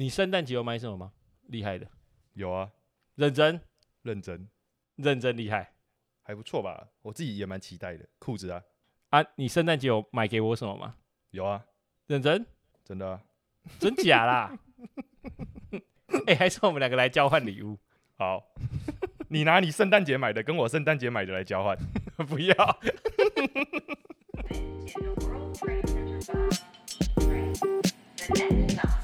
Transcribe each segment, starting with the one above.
你圣诞节有买什么吗？厉害的，有啊，认真认真认真厉害还不错吧？我自己也蛮期待的。裤子啊，啊！你圣诞节有买给我什么吗？有啊，认真真的啊。真假啦？哎、还是我们两个来交换礼物？好，你拿你圣诞节买的跟我圣诞节买的来交换。不要。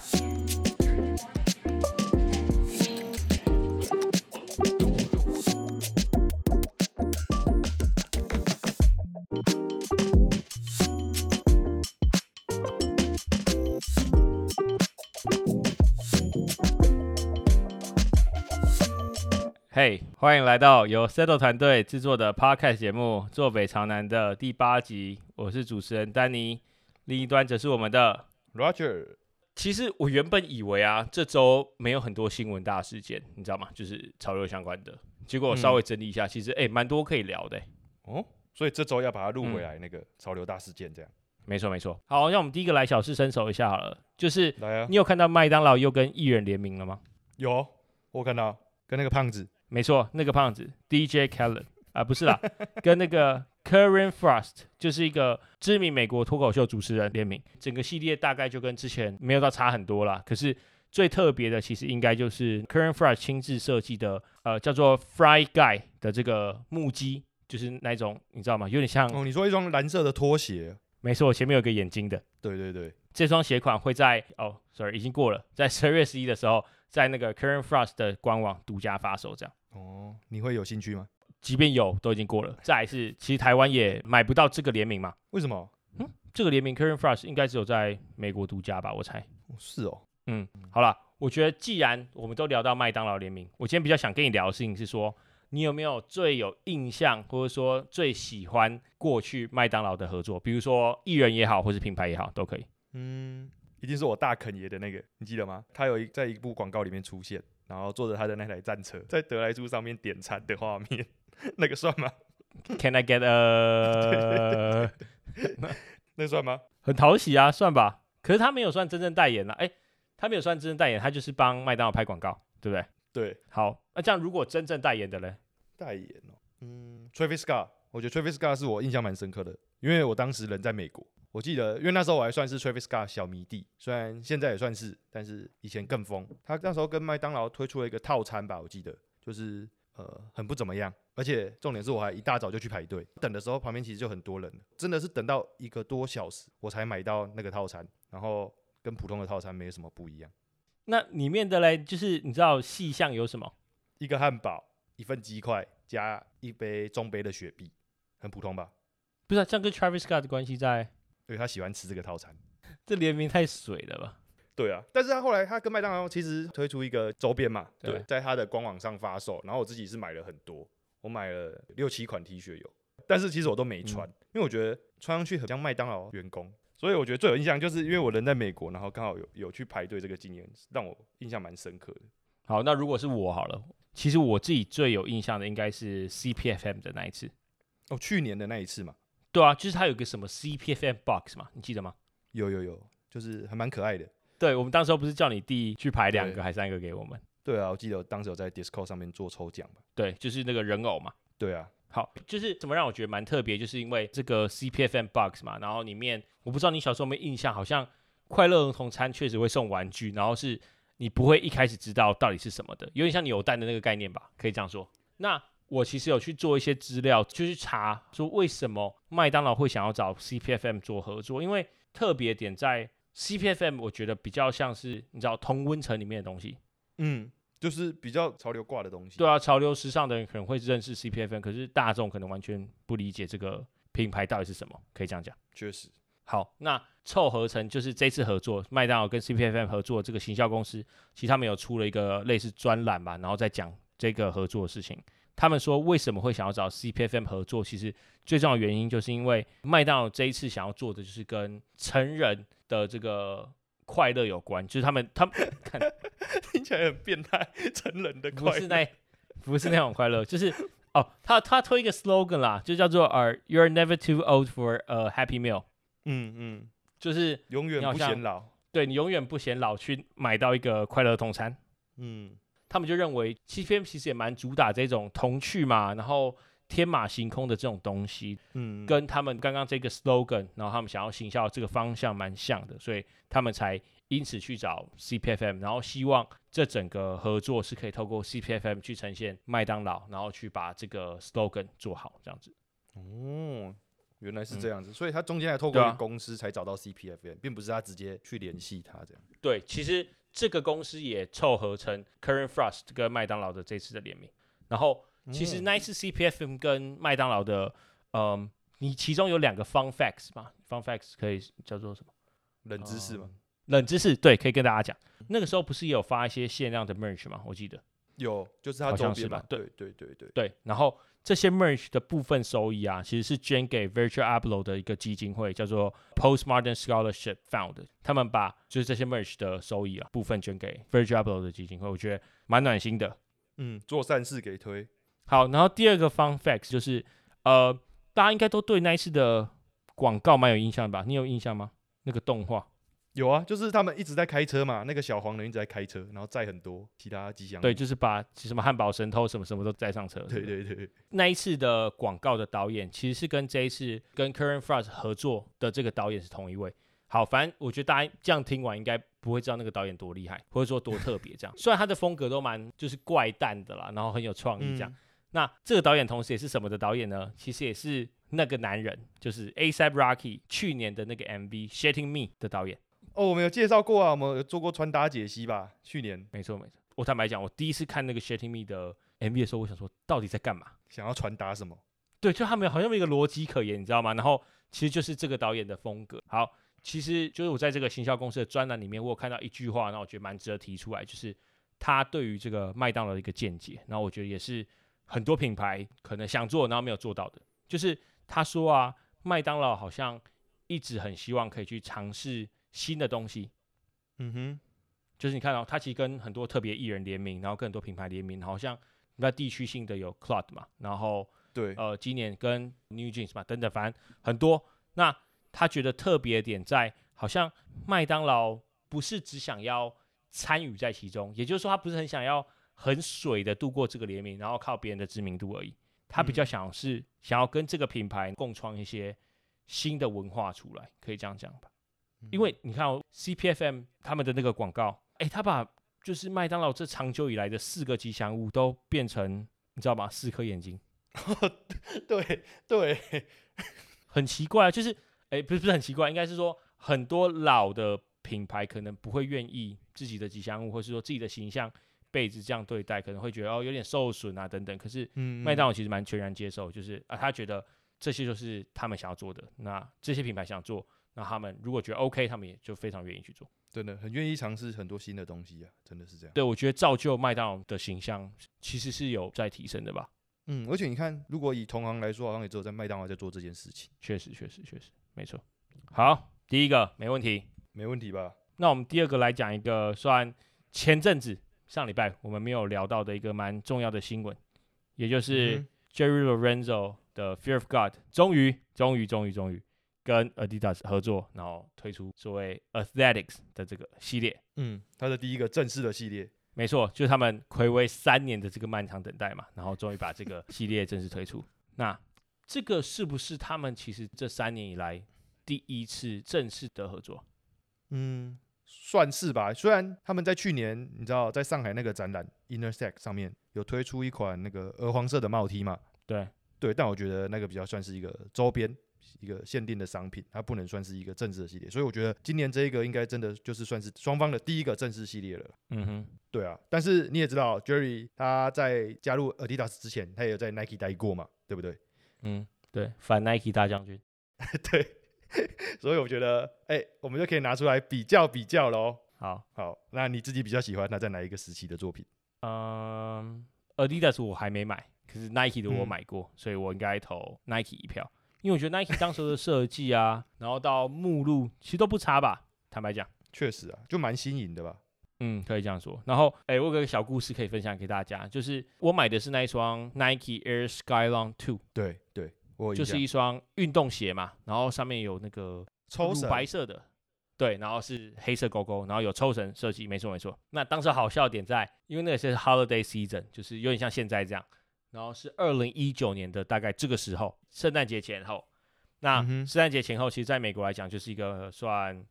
Hey，嘿，欢迎来到由 Settle 团队制作的 Podcast 节目《坐北朝南》的第八集。我是主持人丹尼，另一端则是我们的。Roger，其实我原本以为啊，这周没有很多新闻大事件，你知道吗？就是潮流相关的。结果我稍微整理一下，其实哎，蛮多可以聊的。哦，所以这周要把它录回来，那个潮流大事件这样。没错没错。好，那我们第一个来小试身手一下好了，就是来啊，你有看到麦当劳又跟艺人联名了吗？有，我看到跟那个胖子，没错，那个胖子 DJ Khaled 啊，不是啦，跟那个 Karen Frost 就是一个知名美国脱口秀主持人联名，整个系列大概就跟之前没有到差很多啦。可是最特别的，其实应该就是 Karen Frost 亲自设计的，呃，叫做 Fry Guy 的这个木屐，就是那种你知道吗？有点像，哦，你说一双蓝色的拖鞋，没错，前面有个眼睛的。对对对，这双鞋款会在哦，sorry，已经过了，在十二月十一的时候，在那个 Karen Frost 的官网独家发售，这样。哦，你会有兴趣吗？即便有，都已经过了。再来是，其实台湾也买不到这个联名嘛。为什么？嗯这个联名 Karen Frost 应该只有在美国独家吧，我猜。哦是哦，嗯，好了，我觉得既然我们都聊到麦当劳联名，我今天比较想跟你聊的事情是说，你有没有最有印象，或者说最喜欢过去麦当劳的合作？比如说艺人也好，或是品牌也好，都可以。嗯，一定是我大肯爷的那个，你记得吗？他有一在一部广告里面出现，然后坐着他的那台战车在德莱猪上面点餐的画面，那个算吗？Can I get a？那算吗？很讨喜啊，算吧。可是他没有算真正代言啊，哎，他没有算真正代言，他就是帮麦当劳拍广告，对不对？对，好，那这样如果真正代言的嘞，代言哦，嗯，Travis Scott，我觉得 Travis Scott 是我印象蛮深刻的，因为我当时人在美国，我记得，因为那时候我还算是 Travis Scott 小迷弟，虽然现在也算是，但是以前更疯。他那时候跟麦当劳推出了一个套餐吧，我记得就是呃很不怎么样，而且重点是我还一大早就去排队，等的时候旁边其实就很多人了，真的是等到一个多小时我才买到那个套餐，然后跟普通的套餐没有什么不一样，那里面的嘞，就是你知道细项有什么？一个汉堡，一份鸡块加一杯中杯的雪碧，很普通吧？不是、啊，这样跟 Travis Scott 的关系在？因为他喜欢吃这个套餐。这联名太水了吧？对啊，但是他后来他跟麦当劳其实推出一个周边嘛，对对，在他的官网上发售，然后我自己是买了很多，我买了六七款 T 恤有，但是其实我都没穿，因为我觉得穿上去很像麦当劳员工，所以我觉得最有印象就是因为我人在美国，然后刚好有有去排队这个经验，让我印象蛮深刻的。好，那如果是我好了，其实我自己最有印象的应该是 CPFM 的那一次。哦，去年的那一次嘛，对啊，就是它有个什么 CPFM box 嘛，你记得吗？有有有，就是还蛮可爱的。对，我们当时候不是叫你弟去排两个还三个给我们？对啊，我记得我当时有在 Discord 上面做抽奖吧。对，就是那个人偶嘛。对啊，好，就是怎么让我觉得蛮特别，就是因为这个 CPFM box 嘛，然后里面我不知道你小时候有没有印象，好像快乐儿童餐确实会送玩具，然后是你不会一开始知道到底是什么的，有点像扭蛋的那个概念吧，可以这样说。那我其实有去做一些资料，就去查说为什么麦当劳会想要找 CPFM 做合作，因为特别点在 CPFM，我觉得比较像是你知道同温层里面的东西，嗯，就是比较潮流挂的东西。对啊，潮流时尚的人可能会认识 CPFM，可是大众可能完全不理解这个品牌到底是什么，可以这样讲。确实，好，那凑合成就是这次合作，麦当劳跟 CPFM 合作这个行销公司，其实他们有出了一个类似专栏吧，然后再讲这个合作的事情。他们说为什么会想要找 CPFM 合作，其实最重要的原因就是因为麦当劳这一次想要做的就是跟成人的这个快乐有关，就是他们他们看 听起来很变态，成人的快乐。不是那不是那种快乐，就是哦，他他推一个 slogan 啦，就叫做呃 You're never too old for a happy meal，嗯嗯，就是永远不显老。对你永远不嫌老去买到一个快乐儿童餐。嗯他们就认为 CPM 其实也蛮主打这种童趣嘛，然后天马行空的这种东西，嗯，跟他们刚刚这个 slogan，然后他们想要行销这个方向蛮像的，所以他们才因此去找 CPFM，然后希望这整个合作是可以透过 CPFM 去呈现麦当劳，然后去把这个 slogan 做好这样子。哦，原来是嗯这样子，所以他中间还透过公司才找到 CPFM，并不是他直接去联系他这样。对，其实这个公司也凑合成 Current Frost 跟麦当劳的这次的联名，然后其实嗯那一次 CPFM 跟麦当劳的，嗯，你其中有两个 fun facts 嘛，fun facts 可以叫做什么？冷知识吗，嗯冷知识，对，可以跟大家讲。那个时候不是也有发一些限量的 merch 吗？我记得。有，就是他好周边吧，对对对对对，然后这些 merge 的部分收益啊，其实是捐给 Virtual Abloh 的一个基金会，叫做 Postmodern Scholarship Fund。他们把就是这些 merge 的收益啊，部分捐给 Virtual Abloh 的基金会，我觉得蛮暖心的。嗯，做善事给推，好，然后第二个 fun fact 就是，呃，大家应该都对那一次的广告蛮有印象吧？你有印象吗？那个动画，有啊，就是他们一直在开车嘛，那个小黄人一直在开车，然后载很多其他吉祥物。对，就是把什么汉堡神偷什么什么都载上车。对对对，那一次的广告的导演其实是跟这一次跟 Current Frost 合作的这个导演是同一位。好，反正我觉得大家这样听完应该不会知道那个导演多厉害，或者说多特别这样。虽然他的风格都蛮就是怪诞的啦，然后很有创意这样。嗯那这个导演同时也是什么的导演呢？其实也是那个男人，就是 ASAP Rocky 去年的那个 MV《Shitting Me》的导演。哦，我们有介绍过啊，我们有做过穿搭解析吧？去年没错没错，我坦白讲，我第一次看那个《Shitting Me》的 MV 的时候，我想说到底在干嘛？想要传达什么？对，就他们好像没有一个逻辑可言，你知道吗？然后其实就是这个导演的风格。好，其实就是我在这个行销公司的专栏里面，我有看到一句话，然后我觉得蛮值得提出来，就是他对于这个麦当劳的一个见解。然后我觉得也是很多品牌可能想做，然后没有做到的。就是他说啊，麦当劳好像一直很希望可以去尝试新的东西。嗯哼，就是你看到、他其实跟很多特别艺人联名，然后跟很多品牌联名，好像那地区性的有 Cloud 嘛，然后对，呃，今年跟 New Jeans 嘛等等，反正很多。那他觉得特别点在，好像麦当劳不是只想要参与在其中，也就是说，他不是很想要很水的度过这个联名，然后靠别人的知名度而已。他比较嗯想是想要跟这个品牌共创一些新的文化出来，可以这样讲吧？因为你看、哦、CPFM 他们的那个广告，诶，他把就是麦当劳这长久以来的四个吉祥物都变成，你知道吗？四颗眼睛。对对，很奇怪啊，就是哎、不是不是很奇怪，应该是说很多老的品牌可能不会愿意自己的吉祥物，或是说自己的形象被子这样对待，可能会觉得哦有点受损啊等等。可是嗯麦当劳其实蛮全然接受，就是啊他觉得这些就是他们想要做的，那这些品牌想做，那他们如果觉得 OK，他们也就非常愿意去做。真的很愿意尝试很多新的东西啊，真的是这样。对我觉得造就麦当劳的形象其实是有在提升的吧。嗯，而且你看，如果以同行来说，好像也只有在麦当劳在做这件事情，确实，确实，确实，没错。好，第一个没问题。没问题吧？那我们第二个来讲一个算前阵子上礼拜我们没有聊到的一个蛮重要的新闻，也就是嗯 Jerry Lorenzo 的 Fear of God 终于终于终于终于跟 Adidas 合作，然后推出所谓 Athletics 的这个系列。嗯，它的第一个正式的系列，没错，就是他们暌违三年的这个漫长等待嘛，然后终于把这个系列正式推出。那这个是不是他们其实这三年以来第一次正式的合作？嗯，算是吧。虽然他们在去年，你知道，在上海那个展览 Intersect 上面有推出一款那个鹅黄色的帽 T 嘛，对，对，但我觉得那个比较算是一个周边。一个限定的商品，它不能算是一个正式的系列，所以我觉得今年这一个应该真的就是算是双方的第一个正式系列了。嗯哼，对啊，但是你也知道，Jerry 他在加入 Adidas 之前，他也有在 Nike 待过嘛，对不对？嗯，对，反 Nike 大将军。对，所以我觉得，哎、我们就可以拿出来比较比较喽。好，好，那你自己比较喜欢他在哪一个时期的作品？嗯，Adidas 我还没买，可是 Nike 的我嗯买过，所以我应该投 Nike 一票，因为我觉得 Nike 当时的设计啊，然后到目录其实都不差吧，坦白讲。确实啊，就蛮新颖的吧。嗯，可以这样说。然后，哎、我有个小故事可以分享给大家，就是我买的是那一双 Nike Air Skylon Two，对对，我就是一双运动鞋嘛，然后上面有那个抽绳白色的，对，然后是黑色勾勾，然后有抽绳设计，没错没错。那当时好笑的点在，因为那个是 holiday season，就是有点像现在这样，然后是二零一九年的大概这个时候，圣诞节前后。那圣诞节前后，其实在美国来讲，就是一个算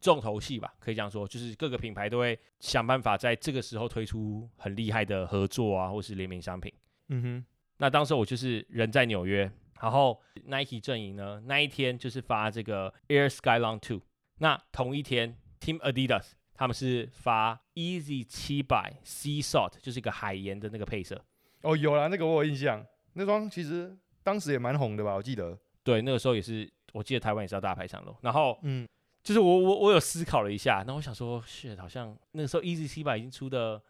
重头戏吧，可以这样说，就是各个品牌都会想办法在这个时候推出很厉害的合作啊，或是联名商品。嗯哼，那当时我就是人在纽约，然后 Nike 阵营呢那一天就是发这个 Air Skylon Two，那同一天 Team Adidas 他们是发 Easy 七百 Sea Salt，就是一个海盐的那个配色。哦，有啦，那个我有印象，那双其实当时也蛮红的吧，我记得。对，那个时候也是，我记得台湾也是要大排长龙。然后嗯，就是我我我有思考了一下，然后我想说，shit，好像那个时候 Easy 七百已经出的，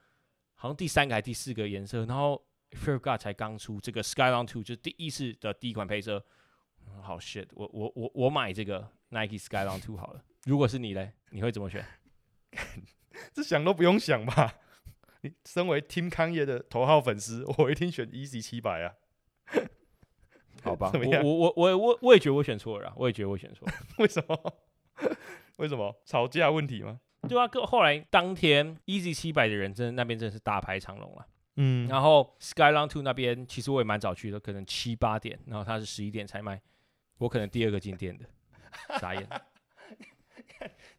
好像第三个还是第四个颜色，然后 Fear God 才刚出这个 Skylon Two，就是第一次的第一款配色。嗯好 shit，我我我我买这个 Nike Skylon Two 好了。如果是你嘞，你会怎么选？这想都不用想吧。你身为 Team 康业的头号粉丝，我一定选 Easy 七百啊。好吧，我我我我我我也觉得我选错了啦，我也觉得我选错了。为什么？为什么？吵架问题吗？对啊，后来当天 Easy 七百的人真的那边真的是大排长龙了。嗯然后 Skylon Two 那边其实我也蛮早去的，可能七八点，然后他是十一点才卖，我可能第二个进店的，傻眼。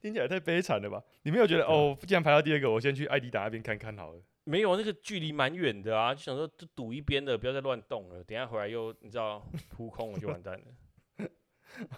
听起来太悲惨了吧？你没有觉得哦，既然排到第二个，我先去艾迪达那边看看好了。没有那个距离蛮远的啊，就想说就堵一边的，不要再乱动了，等一下回来又你知道扑空我就完蛋了。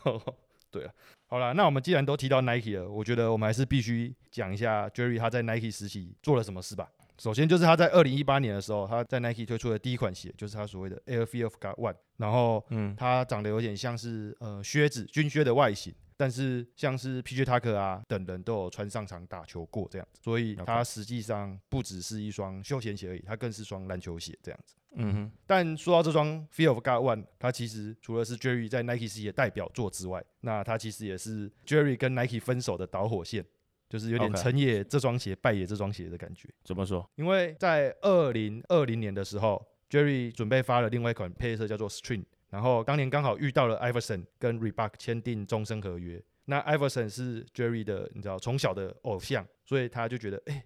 对啊，好啦，那我们既然都提到 Nike 了，我觉得我们还是必须讲一下 Jerry 他在 Nike 时期做了什么事吧。首先就是他在二零一八年的时候，他在 Nike 推出的第一款鞋，就是他所谓的 Air God One，然后嗯，它长得有点像是呃靴子军靴的外形，但是像是 PJ Tucker 啊等人都有穿上场打球过这样子，所以它实际上不只是一双休闲鞋而已，它更是双篮球鞋这样子。嗯哼，但说到这双 Fear of God One，它其实除了是 Jerry 在 Nike 时期的代表作之外，那它其实也是 Jerry 跟 Nike 分手的导火线，就是有点成也这双鞋，败也这双鞋的感觉。怎么说？因为在二零二零年的时候，Jerry 准备发了另外一款配色叫做 String，然后当年刚好遇到了 Iverson 跟 Reebok 签订终身合约。那 Iverson 是 Jerry 的，你知道从小的偶像，所以他就觉得，哎、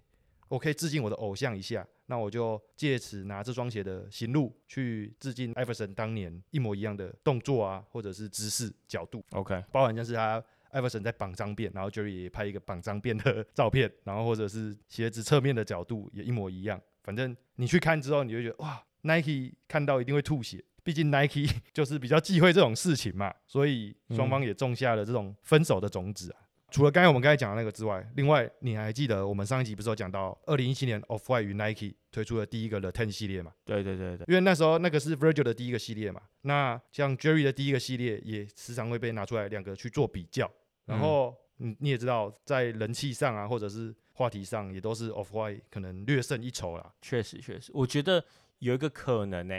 我可以致敬我的偶像一下，那我就借此拿这双鞋的行路去致敬 Iverson 当年一模一样的动作啊，或者是姿势、角度，OK，包含像是他艾弗森在绑脏辫，然后 Jerry 也拍一个绑脏辫的照片，然后或者是鞋子侧面的角度也一模一样。反正你去看之后，你就觉得哇，Nike 看到一定会吐血，毕竟 Nike 就是比较忌讳这种事情嘛，所以双方也种下了这种分手的种子啊。除了刚才我们刚才讲的那个之外，另外你还记得我们上一集不是有讲到，二零一七年 Off White 与 Nike 推出了第一个 The Ten 系列嘛？对对对对，因为那时候那个是 Virgil 的第一个系列嘛，那像 Jerry 的第一个系列也时常会被拿出来两个去做比较，然后你你也知道，在人气上啊，或者是话题上，也都是 Off White 可能略胜一筹啦。确实确实，我觉得有一个可能呢、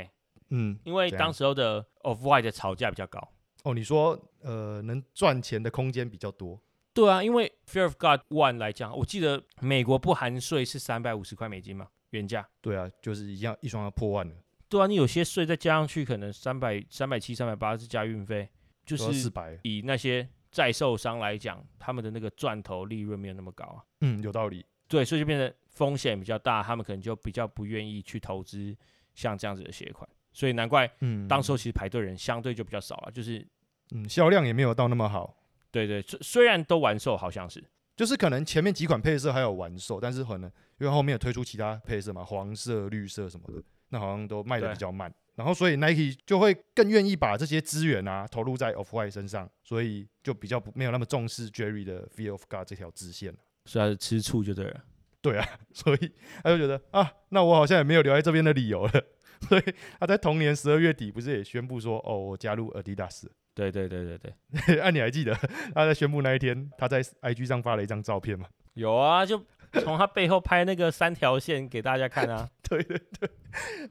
嗯，因为当时候的 Of White 的炒价比较高。哦，你说呃，能赚钱的空间比较多，对啊，因为 Fear of God One 来讲，我记得美国不含税是三百五十块美金嘛，原价。对啊，就是一样一双要破万了，对啊，你有些税再加上去，可能三百、三百七、三百八是加运费，就四是百，以那些在售商来讲，他们的那个赚头利润没有那么高啊。嗯，有道理。对，所以就变得风险比较大，他们可能就比较不愿意去投资像这样子的鞋款，所以难怪嗯，当时候其实排队人相对就比较少了。就是嗯销量也没有到那么好，对对，虽虽然都完售，好像是就是可能前面几款配色还有完售，但是可能因为后面有推出其他配色嘛，黄色、绿色什么的，那好像都卖的比较慢。然后所以 Nike 就会更愿意把这些资源啊投入在 Off White 身上，所以就比较不没有那么重视 Jerry 的 Fear of God 这条支线了。所以他是吃醋就对了。对啊，所以他就觉得啊，那我好像也没有留在这边的理由了。所以他在同年十二月底不是也宣布说，哦，我加入 Adidas 了。对对对对对，啊，你还记得他在宣布那一天，他在 IG 上发了一张照片吗？有啊，就从他背后拍那个三条线给大家看啊。对对对，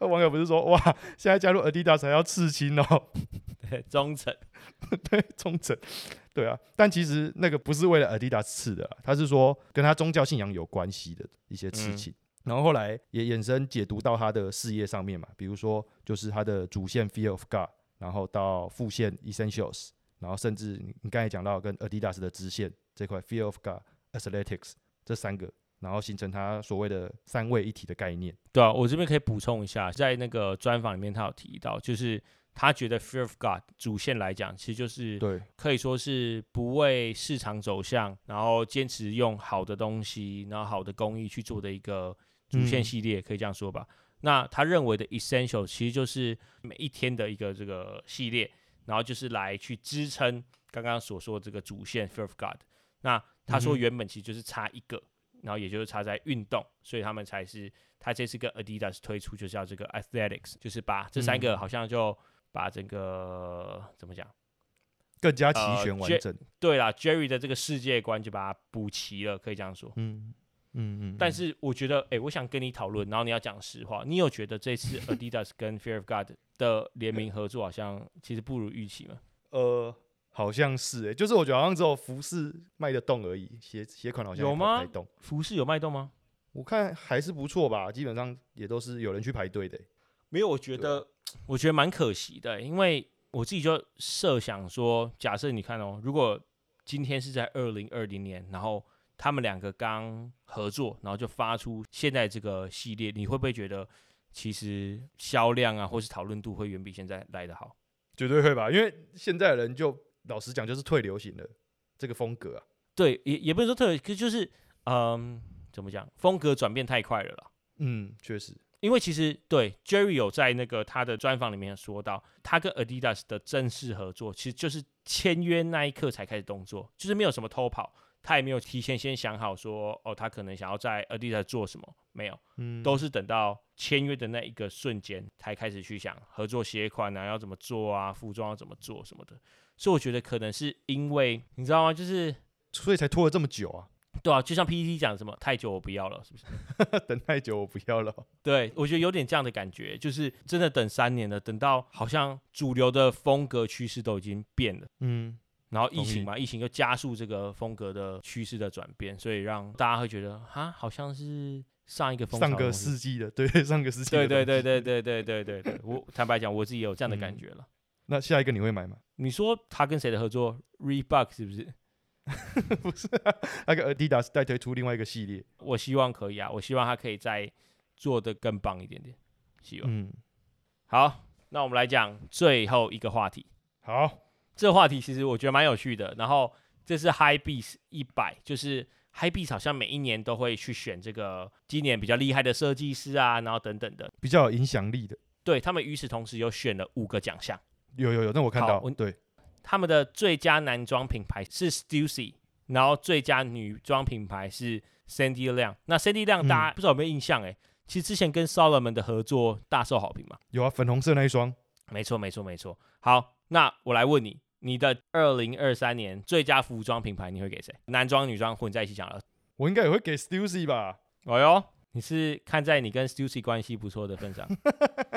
那网友不是说哇，现在加入 Adidas 还要刺青哦，对，忠诚。对，忠诚，对啊。但其实那个不是为了 Adidas 刺的啊，他是说跟他宗教信仰有关系的一些事情。然后后来也衍生解读到他的事业上面嘛，比如说就是他的主线 Fear of God，然后到副线 Essentials，然后甚至你你刚才讲到跟 Adidas 的支线这块，Fear of God、Athletics 这三个，然后形成他所谓的三位一体的概念。对啊，我这边可以补充一下，在那个专访里面他有提到，就是他觉得 Fear of God 主线来讲，其实就是对，可以说是不为市场走向，然后坚持用好的东西，然后好的工艺去做的一个主线嗯系列，可以这样说吧。那他认为的 essential 其实就是每一天的一个这个系列，然后就是来去支撑刚刚所说的这个主线 Fear of God。那他说原本其实就是差一个，然后也就是差在运动，所以他们才是他这次跟 Adidas 推出就是要这个 Athletics，就是把这三个嗯好像就把整个怎么讲？更加齐全完整。对啦，Jerry 的这个世界观就把它补齐了，可以这样说。嗯嗯嗯，但是我觉得，哎、我想跟你讨论，然后你要讲实话，你有觉得这次 Adidas 跟 Fear of God 的联名合作好像其实不如预期吗？呃，好像是哎、就是我觉得好像只有服饰卖得动而已，鞋鞋款好像有吗卖动。服饰有卖动吗？我看还是不错吧，基本上也都是有人去排队的欸、没有，我觉得，我觉得蛮可惜的，因为我自己就设想说，假设你看哦，如果今天是在二零二零年，然后他们两个刚合作，然后就发出现在这个系列，你会不会觉得其实销量啊，或是讨论度会远比现在来得好？绝对会吧，因为现在的人就老实讲就是退流行的这个风格啊。对，也也不能说特别，可就是嗯，怎么讲，风格转变太快了啦。嗯，确实，因为其实对 Jerry 有在那个他的专访里面说到，他跟 Adidas 的正式合作，其实就是签约那一刻才开始动作，就是没有什么偷跑，他也没有提前先想好说，哦，他可能想要在 Adidas 做什么，没有，嗯，都是等到签约的那一个瞬间才开始去想合作鞋款啊，要怎么做啊，服装要怎么做什么的。所以我觉得可能是因为你知道吗？就是所以才拖了这么久啊，对啊，就像 PPT 讲什么太久我不要了，是不是？等太久我不要了。对，我觉得有点这样的感觉，就是真的等三年了，等到好像主流的风格趋势都已经变了，嗯，然后疫情嘛，疫情又加速这个风格的趋势的转变，所以让大家会觉得哈，好像是上一个上个世纪的，对，上个世纪的对对对对对对对对对，我坦白讲，我自己也有这样的感嗯觉了。那下一个你会买吗？你说他跟谁的合作？Reebok 是不是？不是、啊，那个 Adidas 再推出另外一个系列。我希望可以啊，我希望他可以再做的更棒一点点，希望。嗯，好，那我们来讲最后一个话题。好，这个话题其实我觉得蛮有趣的。然后这是 High Beats 一百，就是 High Beats 好像每一年都会去选这个今年比较厉害的设计师啊，然后等等的。比较有影响力的，对他们与此同时又选了五个奖项，有有有，那我看到对，他们的最佳男装品牌是 Stussy，然后最佳女装品牌是 Sandy 亮。那 Sandy 亮嗯大家不知道有没有印象？哎、其实之前跟 Solomon 的合作大受好评嘛。有啊，粉红色那一双，没错，没错，没错。好，那我来问你，你的二零二三年最佳服装品牌你会给谁？男装、女装混在一起讲了。我应该也会给 Stussy 吧？哦哟，你是看在你跟 Stussy 关系不错的份上，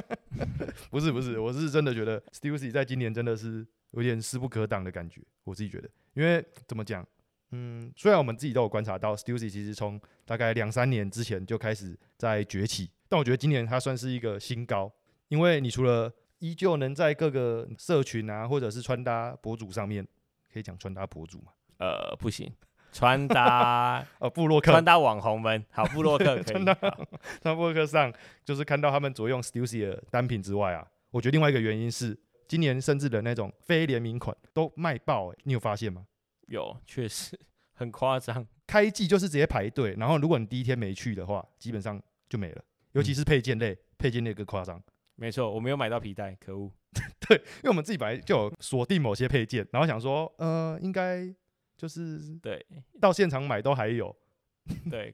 不是不是，我是真的觉得 Stussy 在今年真的是有点势不可挡的感觉，我自己觉得，因为怎么讲，嗯，虽然我们自己都有观察到 Stussy 其实从大概两三年之前就开始在崛起，但我觉得今年它算是一个新高，因为你除了依旧能在各个社群啊，或者是穿搭博主上面，可以讲穿搭博主嘛，呃，不行，穿搭呃，布洛克穿搭网红们，好，布洛克可以 穿搭好在博客上，就是看到他们着用 Stussy 的单品之外啊，我觉得另外一个原因是，今年甚至的那种非联名款都卖爆、欸，你有发现吗？有，确实很夸张。开季就是直接排队，然后如果你第一天没去的话，基本上就没了。尤其是配件类，配件类更夸张。没错，我没有买到皮带，可恶。对因为我们自己本来就有锁定某些配件，然后想说，呃，应该就是对到现场买都还有，对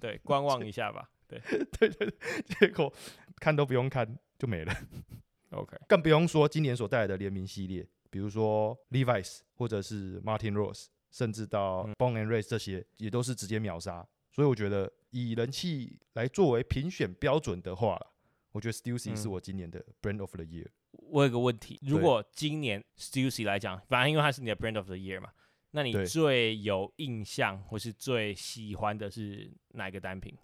对，观望一下吧。对 对对对，结果看都不用看就没了。，OK，更不用说今年所带来的联名系列，比如说 Levi's 或者是 Martin Rose，甚至到嗯 Bone and Race 这些，也都是直接秒杀。所以我觉得以人气来作为评选标准的话啦，我觉得 Stussy 嗯是我今年的 Brand of the Year。我有个问题，如果今年 Stussy 来讲，反正因为它是你的 Brand of the Year 嘛，那你最有印象或是最喜欢的是哪一个单品？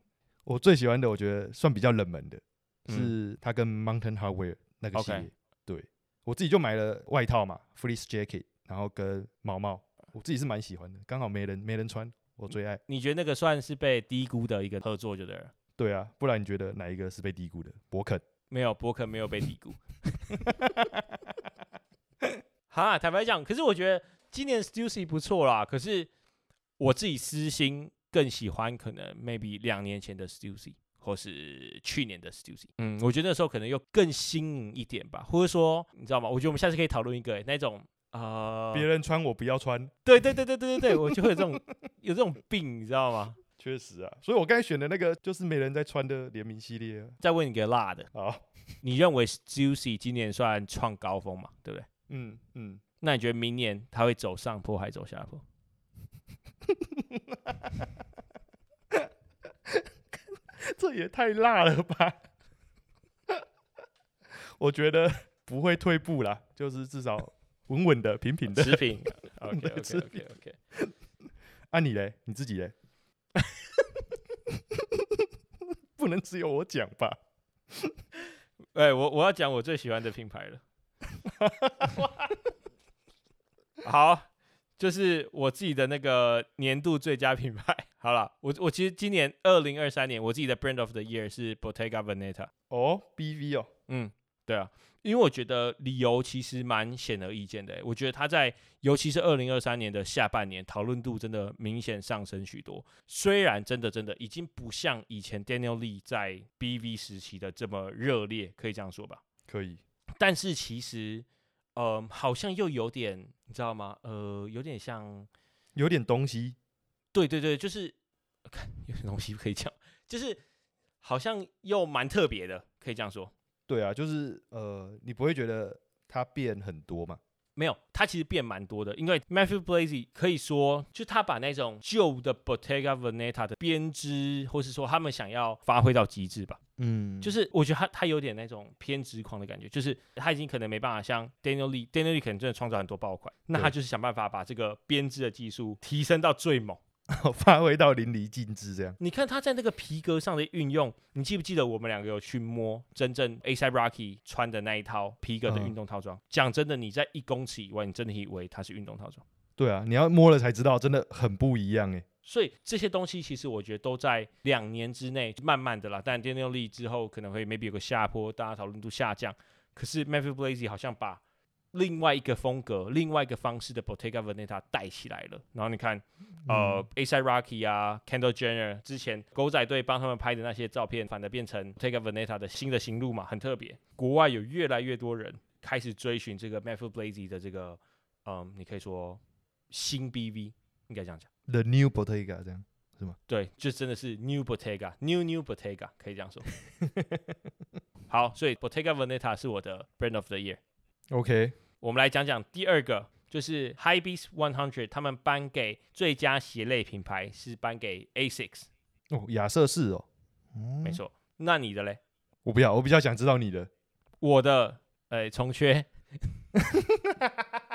我最喜欢的，我觉得算比较冷门的，嗯是它跟 Mountain Hardwear 那个系列。对我自己就买了外套嘛，Fleece Jacket，然后跟毛毛。我自己是蛮喜欢的，刚好没人没人穿，我最爱。你觉得那个算是被低估的一个合作就对了？对啊，不然你觉得哪一个是被低估的？博肯。没有，博肯没有被低估。哈，坦白讲，可是我觉得今年 Stussy 不错啦。可是我自己私心更喜欢可能 maybe 两年前的 Stussy，或是去年的 Stussy。嗯，我觉得那时候可能又更新颖一点吧，或者说你知道吗？我觉得我们下次可以讨论一个、欸、那种啊，别人穿我不要穿，对对对对对对对，我就会有这种有这种病，你知道吗？确实啊。所以我刚才选的那个就是没人在穿的联名系列啊。再问你个辣的，啊，你认为 Juicy 今年算创高峰嘛？对不对？嗯嗯，那你觉得明年它会走上坡还是走下坡？这也太辣了吧！我觉得不会退步啦，就是至少稳稳的、平平的。持平。OK 对 OK 持 OK 平 OK。啊，你嘞？你自己嘞？不能只有我讲吧？哎，我我要讲我最喜欢的品牌了。好，就是我自己的那个年度最佳品牌。好了，我我其实今年二零二三年我自己的 Brand of the Year 是 Bottega Veneta。哦，BV 哦，嗯，对啊，因为我觉得理由其实蛮显而易见的欸。我觉得他在，尤其是二零二三年的下半年，讨论度真的明显上升许多。虽然真的真的已经不像以前 Daniel Lee 在 BV 时期的这么热烈，可以这样说吧。可以。但是其实，呃，好像又有点，你知道吗？呃，有点像，有点东西，对对对，就是看有些东西可以讲，就是好像又蛮特别的，可以这样说。对啊，就是呃，你不会觉得他变很多嘛？没有，他其实变蛮多的，因为 Matthew Blazy 可以说，就他把那种旧的 Bottega Veneta 的编织，或是说他们想要发挥到极致吧。嗯就是是我觉得他他有点那种偏执狂的感觉，就是他已经可能没办法像 Daniel Lee，Daniel Lee 可能真的创造很多爆款，那他就是想办法把这个编织的技术提升到最猛。发挥到淋漓尽致这样。你看他在那个皮革上的运用，你记不记得我们两个有去摸真正 A$AP Rocky 穿的那一套皮革的嗯运动套装？讲真的，你在一公尺以外，你真的以为它是运动套装。对啊，你要摸了才知道，真的很不一样哎。所以这些东西其实我觉得都在两年之内慢慢的啦，但 Daniel Lee 之后可能会 maybe 有个下坡，大家讨论度下降。可是 Matthew Blazy 好像把另外一个风格、另外一个方式的 Bottega Veneta 带起来了。然后你看，呃、a i Rocky 啊，Kendall Jenner 之前狗仔队帮他们拍的那些照片，反而变成 Bottega Veneta 的新的行路嘛，很特别。国外有越来越多人开始追寻这个 Matthew Blazy 的这个，嗯，你可以说新 BV，应该这样讲。The New Bottega 这样是吗。对，就真的是 New Bottega，New New Bottega，可以这样说。好，所以 Bottega Veneta 是我的 Brand of the Year。OK，我们来讲讲第二个，就是 High Beast One Hundred，他们颁给最佳鞋类品牌是颁给 Asics，、哦，亚瑟士哦，没错。那你的嘞？我不要，我比较想知道你的。我的，呃，重缺。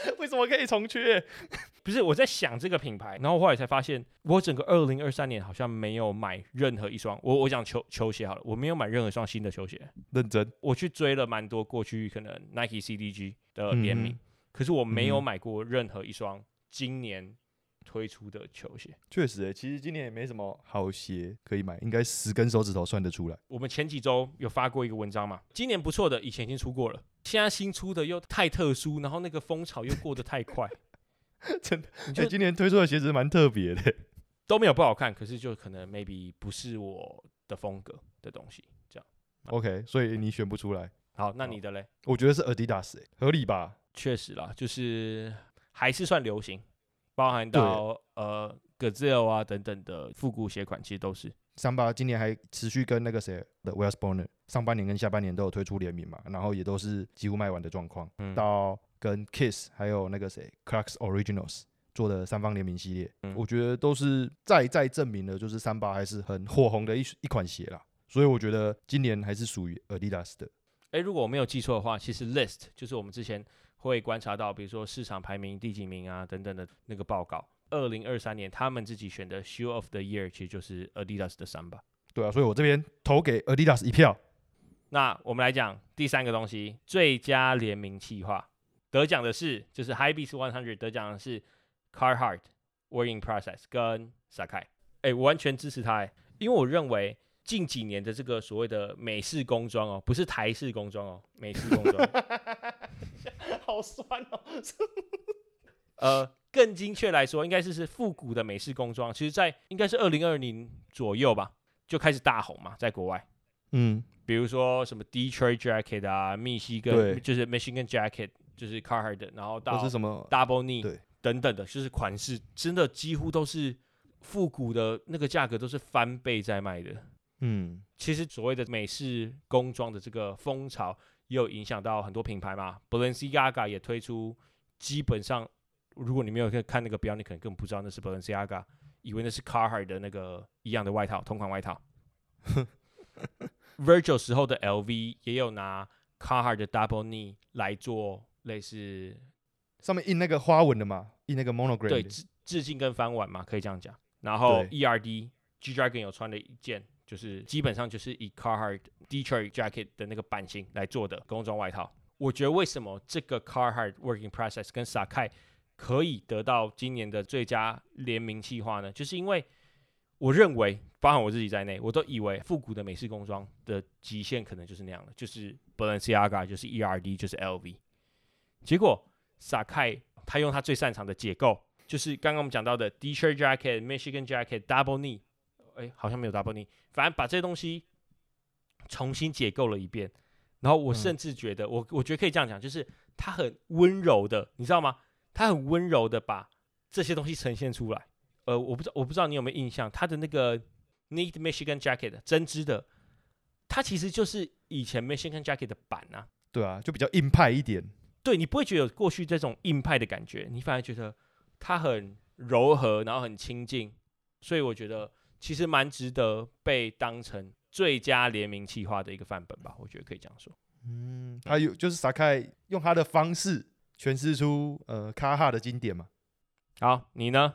为什么可以重缺？不是我在想这个品牌，然后后来才发现，我整个二零二三年好像没有买任何一双，我我讲球球鞋好了，我没有买任何一双新的球鞋。认真。我去追了蛮多过去可能 Nike CDG 的联名，嗯可是我没有买过任何一双今年推出的球鞋。确实欸，其实今年也没什么好鞋可以买，应该十根手指头算得出来。我们前几周有发过一个文章嘛，今年不错的，以前已经出过了，现在新出的又太特殊，然后那个风潮又过得太快，真的，你就就今年推出的鞋子蛮特别的。都没有不好看，可是就可能 maybe 不是我的风格的东西，这样。OK，所以你选不出来，好，那你的嘞？我觉得是 Adidas，、欸、合理吧？确实啦，就是还是算流行，包含到呃 Gazelle 啊等等的复古鞋款，其实都是。桑巴今年还持续跟那个谁的 Wells Bonner 上半年跟下半年都有推出联名嘛，然后也都是几乎卖完的状况。嗯到跟 Kiss 还有那个谁 Clarks Originals 做的三方联名系列，嗯我觉得都是再再证明了，就是三八还是很火红的一一款鞋啦。所以我觉得今年还是属于 Adidas 的。诶，如果我没有记错的话，其实 List 就是我们之前会观察到，比如说市场排名第几名啊等等的那个报告。二零二三年他们自己选的 Shoe of the Year 其实就是 Adidas 的三吧。对啊，所以我这边投给 Adidas 一票。那我们来讲第三个东西，最佳联名企划。得奖的是就是 High Beast One Hundred 得奖的是 Carhartt Working Process 跟 Sakai。哎，我完全支持他哎，因为我认为近几年的这个所谓的美式工装哦，不是台式工装哦，美式工装，好酸哦。呃，更精确来说，应该是是复古的美式工装。其实，在应该是二零二零左右吧，就开始大红嘛，在国外。嗯，比如说什么 Detroit Jacket 啊，密西根就是 Michigan Jacket，就是 Carhartt，然后或到是什么 Double Knee 对等等的，就是款式真的几乎都是复古的那个价格都是翻倍在卖的。嗯，其实所谓的美式工装的这个风潮，也有影响到很多品牌嘛。Balenciaga 也推出，基本上如果你没有看看那个标，你可能根本不知道那是 Balenciaga，以为那是 Carhartt 的那个一样的外套，同款外套。Virgil 时候的 LV 也有拿 Carhartt 的 Double Knee 来做类似上面印那个花纹的嘛，印那个 monogram。对致致敬跟翻碗嘛，可以这样讲。然后 ERD G Dragon 有穿的一件，就是基本上就是以 Carhartt Detroit Jacket 的那个版型来做的工装外套。我觉得为什么这个 Carhartt Working Process 跟 Sakai 可以得到今年的最佳联名企划呢？就是因为我认为，包含我自己在内，我都以为复古的美式工装的极限可能就是那样的，就是 Balenciaga，就是 ERD，就是 LV。结果 Sakai 他用他最擅长的解构，就是刚刚我们讲到的 T-shirt jacket、Michigan jacket、Double knee，哎，好像没有 Double knee，反正把这些东西重新解构了一遍。然后我嗯甚至觉得，我我觉得可以这样讲，就是他很温柔的，你知道吗？他很温柔的把这些东西呈现出来。呃，我不知道我不知道你有没有印象，他的那个 Need Michigan jacket 针织的，它其实就是以前 Michigan jacket 的版啊。对啊，就比较硬派一点。对你不会觉得有过去这种硬派的感觉，你反而觉得它很柔和，然后很亲近，所以我觉得其实蛮值得被当成最佳联名企划的一个范本吧，我觉得可以这样说。嗯，还有就是撒开用他的方式诠释出呃卡哈的经典嘛。好，你呢？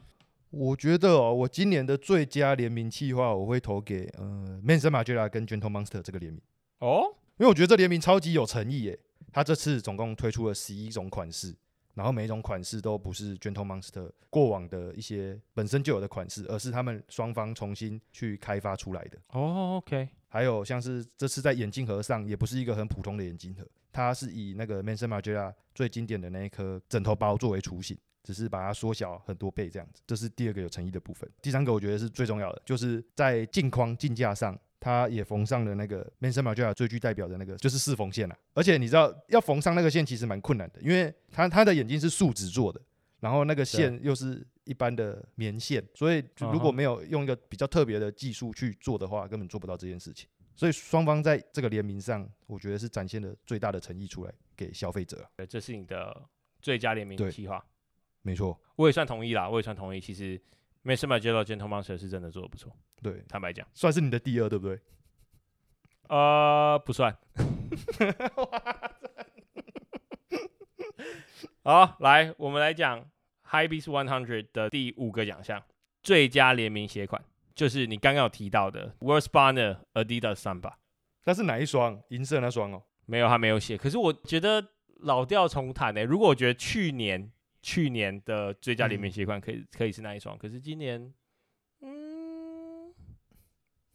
我觉得哦，我今年的最佳联名企划我会投给呃 Manson Margiela 跟 Gentle Monster 这个联名，哦，因为我觉得这联名超级有诚意耶。他这次总共推出了十一种款式，然后每一种款式都不是 Gentle Monster 过往的一些本身就有的款式，而是他们双方重新去开发出来的。哦，OK，还有像是这次在眼镜盒上，也不是一个很普通的眼镜盒，它是以那个 Manson Margiela 最经典的那一颗枕头包作为雏形，只是把它缩小很多倍这样子。这是第二个有诚意的部分。第三个我觉得是最重要的，就是在镜框镜架上，它也缝上了那个 Manson Margiela 最具代表的那个就是四缝线啊。而且你知道要缝上那个线其实蛮困难的，因为他他的眼睛是树脂做的，然后那个线又是一般的棉线，所以如果没有用一个比较特别的技术去做的话，根本做不到这件事情。所以双方在这个联名上，我觉得是展现了最大的诚意出来给消费者啊。呃这是你的最佳联名对企划，没错，我也算同意啦，我也算同意。其实 Mason Margiela Gentle Monster 是真的做的不错，对，坦白讲，算是你的第二，对不对？呃，不算。好，来，我们来讲 High Beast One Hundred 的第五个奖项，最佳联名鞋款，就是你刚刚有提到的 World Spawner Adidas Samba。那是哪一双？银色那双哦。没有，他没有写。可是我觉得老调重弹呢、欸如果我觉得去年去年的最佳联名嗯鞋款可以、可以是那一双，可是今年，嗯，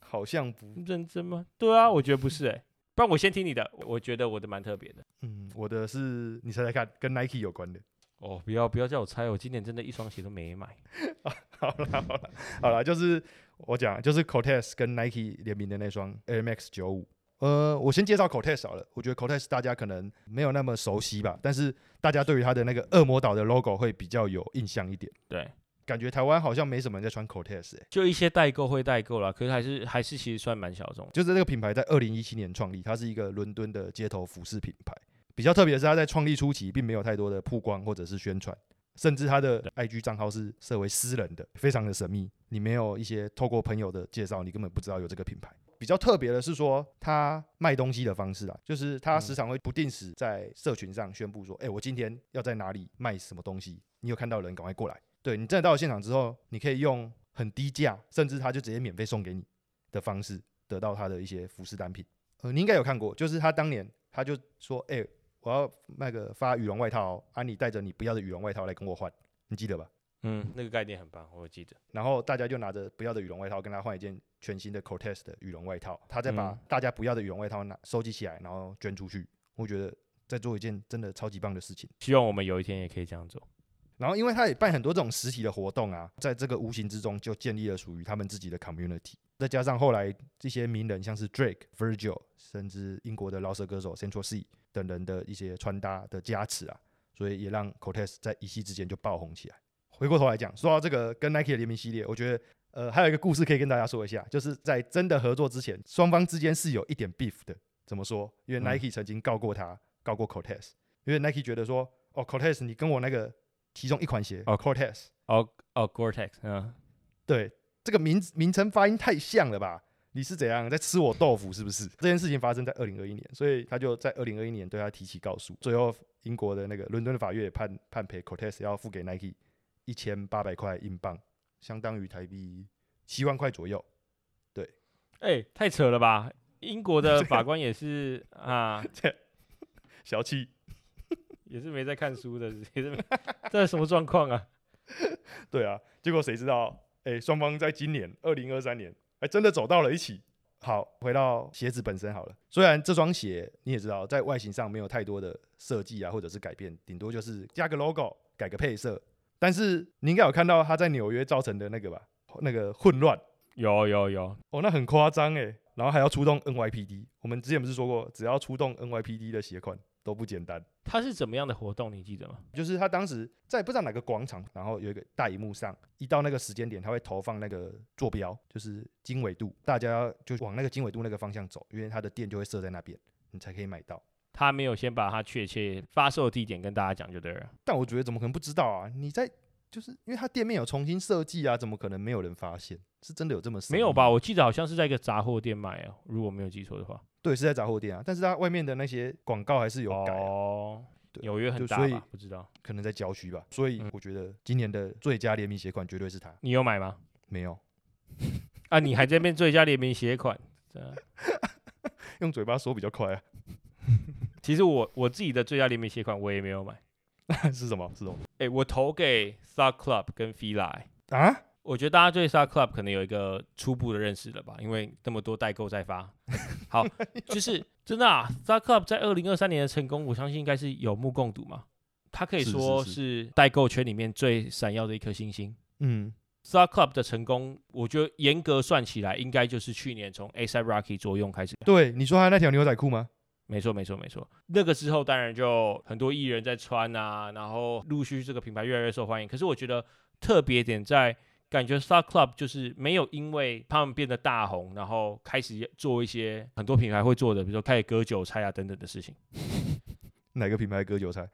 好像不，认真吗？对啊，我觉得不是哎、不然我先听你的，我觉得我的蛮特别的。嗯，我的是你猜猜看，跟 Nike 有关的。哦，不要不要叫我猜，我今年真的一双鞋都没买。好了好了好了，就是我讲，就是 Cortez 跟 Nike 联名的那双 Air Max 九五。呃，我先介绍 Cortez 好了。我觉得 Cortez 大家可能没有那么熟悉吧，但是大家对于它的那个恶魔岛的 logo 会比较有印象一点。对，感觉台湾好像没什么人在穿 Cortez 哎、就一些代购会代购啦，可是还是还是其实算蛮小众。就是这个品牌在二零一七年创立，它是一个伦敦的街头服饰品牌。比较特别的是，它在创立初期并没有太多的曝光或者是宣传，甚至它的 IG 账号是设为私人的，非常的神秘。你没有一些透过朋友的介绍，你根本不知道有这个品牌。比较特别的是说，他卖东西的方式啊，就是他时常会不定时在社群上宣布说，哎、我今天要在哪里卖什么东西，你有看到的人赶快过来。对你真的到了现场之后，你可以用很低价，甚至他就直接免费送给你的方式，得到他的一些服饰单品。呃，你应该有看过，就是他当年他就说，哎、我要卖个发羽绒外套哦，啊，你带着你不要的羽绒外套来跟我换，你记得吧？嗯，那个概念很棒，我有记得。然后大家就拿着不要的羽绒外套跟他换一件全新的 Cortez 的羽绒外套，他再把嗯大家不要的羽绒外套拿收集起来，然后捐出去。我觉得在做一件真的超级棒的事情。希望我们有一天也可以这样做。然后，因为他也办很多这种实体的活动啊，在这个无形之中就建立了属于他们自己的 community。再加上后来这些名人，像是 Drake、Virgil，甚至英国的饶舌歌手 Central C 等人的一些穿搭的加持啊，所以也让 Cortez 在一夕之间就爆红起来。回过头来讲，说到这个跟 Nike 的联名系列，我觉得呃还有一个故事可以跟大家说一下，就是在真的合作之前，双方之间是有一点 beef 的。怎么说？因为嗯 Nike 曾经告过他，告过 Cortez，因为 Nike 觉得说，哦，Cortez 你跟我那个其中一款鞋哦 Cortez，哦哦，Gore-Tex，嗯，对这个名名称发音太像了吧？你是怎样在吃我豆腐是不是？这件事情发生在二零二一年，所以他就在二零二一年对他提起告诉，最后英国的那个伦敦的法院也判判赔 Cortez 要付给 Nike 一千八百块英镑，相当于台币七万块左右。对哎、太扯了吧！英国的法官也是 啊，小气，也是没在看书的，也是没这是什么状况啊？对啊，结果谁知道，哎、双方在今年二零二三年还真的走到了一起。好，回到鞋子本身好了。虽然这双鞋你也知道，在外形上没有太多的设计啊，或者是改变，顶多就是加个 logo，改个配色。但是你应该有看到他在纽约造成的那个吧，那个混乱有有有，哦，那很夸张哎。然后还要出动 NYPD，我们之前不是说过，只要出动 NYPD 的鞋款都不简单。它是怎么样的活动？你记得吗？就是他当时在不知道哪个广场，然后有一个大荧幕上，一到那个时间点，他会投放那个坐标，就是经纬度，大家就往那个经纬度那个方向走，因为他的店就会设在那边，你才可以买到。他没有先把它确切发售地点跟大家讲就对了。但我觉得怎么可能不知道啊？你在就是因为他店面有重新设计啊，怎么可能没有人发现？是真的有这么没有吧？？我记得好像是在一个杂货店买哦，如果没有记错的话。对，是在杂货店啊，但是它外面的那些广告还是有改、啊，哦，对纽约很就所以大吧？不知道可能在郊区吧。所以嗯我觉得今年的最佳联名鞋款绝对是他，你有买吗？没有 啊，你还在那边最佳联名鞋款？用嘴巴说比较快啊。其实我我自己的最佳联名鞋款我也没有买。是什么？是什么哎、我投给 Star Club 跟 Fila，、欸啊？我觉得大家对 Star Club 可能有一个初步的认识了吧，因为这么多代购在发。好，就是真的啊，Star Club 在二零二三年的成功，我相信应该是有目共睹嘛。它可以说是是代购圈里面最闪耀的一颗星星。嗯，Star Club 的成功，我觉得严格算起来，应该就是去年从 A$AP Rocky 作用开始。对，你说他那条牛仔裤吗？没错，没错，没错。那个时候，当然就很多艺人在穿啊，然后陆续这个品牌越来越受欢迎。可是我觉得特别点在，感觉 Star Club 就是没有因为他们变得大红，然后开始做一些很多品牌会做的，比如说开始割韭菜啊等等的事情。哪个品牌割韭菜？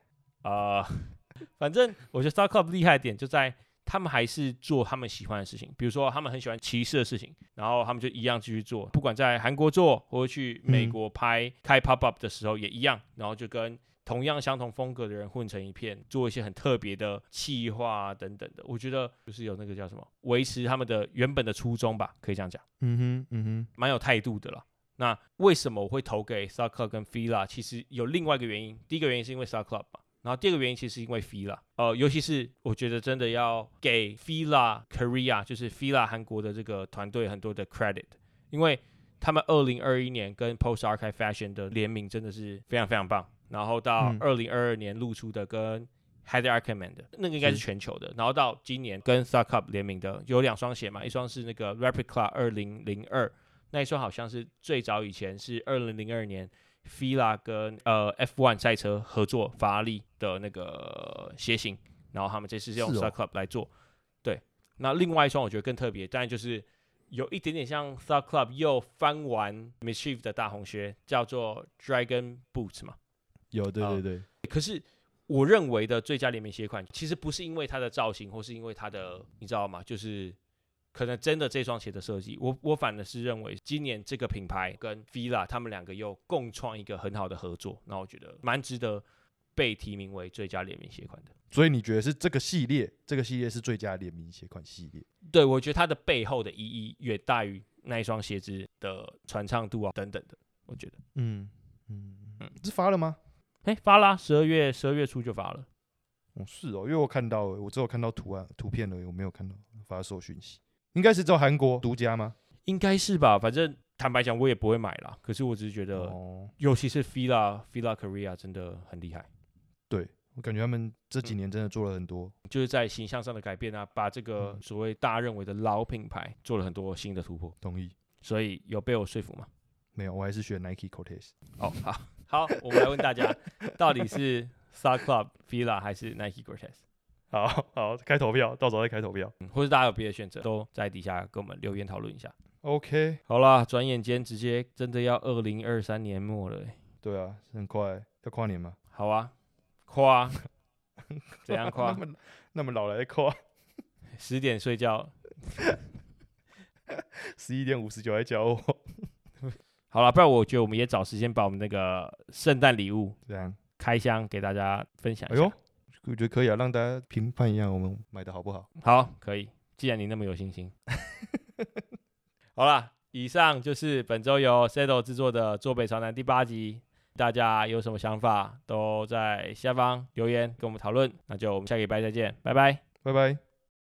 啊、反正我觉得 Star Club 厉害点就在他们还是做他们喜欢的事情，比如说他们很喜欢骑士的事情，然后他们就一样继续做，不管在韩国做或者去美国拍、开 pop up 的时候也一样，然后就跟同样相同风格的人混成一片，做一些很特别的企划啊等等的。我觉得就是有那个叫什么，维持他们的原本的初衷吧，可以这样讲。嗯哼，嗯哼，蛮有态度的了。那为什么我会投给 Star Club 跟 Fila？其实有另外一个原因，第一个原因是因为 Star Club 嘛，然后第二个原因其实是因为 Fila。呃，尤其是我觉得真的要给 Fila Korea，就是 Fila 韩国的这个团队很多的 credit，因为他们二零二一年跟 Post Archive Fashion 的联名真的是非常非常棒。然后到嗯二零二二年露出的跟 Heather Ackerman 的那个应该是是全球的，然后到今年跟 s t a r c u p 联名的有两双鞋嘛，一双是那个 Replica 二零零二，那一双好像是最早以前是二零零二年 Fila 跟呃 F1 赛车合作法拉利的那个鞋型，然后他们这次是用 Star Club 来做。对，那另外一双我觉得更特别，当然就是有一点点像 Star Club 又翻完 Mischief 的大红靴，叫做 Dragon Boots 嘛。有，对啊对对，可是我认为的最佳联名鞋款，其实不是因为它的造型，或是因为它的，你知道吗？就是可能真的这双鞋的设计，我我反而是认为今年这个品牌跟 Fila 他们两个又共创一个很好的合作，那我觉得蛮值得被提名为最佳联名鞋款的。所以你觉得是这个系列，这个系列是最佳联名鞋款系列？对，我觉得它的背后的意义远大于那一双鞋子的传唱度啊等等的，我觉得。嗯嗯嗯是发了吗？哎，发啦，十二月十二月初就发了。哦，是哦，因为我看到，我只有看到图案图片而已，我没有看到发售讯息。应该是只有韩国独家吗？应该是吧，反正坦白讲，我也不会买啦。可是我只是觉得，哦，尤其是 Fila Fila Korea 真的很厉害，对我感觉他们这几年真的做了很多。就是在形象上的改变啊，把这个嗯所谓大家认为的老品牌做了很多新的突破，同意？所以有被我说服吗？没有，我还是选 Nike Cortez。哦，好，好，我们来问大家，到底是 Star Club Fila 还是 Nike Cortez？好 好，开投票，到时候再开投票。嗯或者大家有别的选择，都在底下跟我们留言讨论一下。OK，好啦，转眼间直接真的要二零二三年末了欸，对啊，很快要跨年嘛。好啊，夸，怎样那夸？么那么老来跨，十点睡觉。十一点五十九来教我，好了，不然我觉得我们也找时间把我们那个圣诞礼物这样。开箱给大家分享一下。哎呦，我觉得可以啊，让大家评判一下我们买的好不好。好，可以。既然你那么有信心，好了，以上就是本周由 Settle 制作的《坐北朝南》第八集。大家有什么想法，都在下方留言跟我们讨论。那就我们下个礼拜再见，拜拜。拜拜。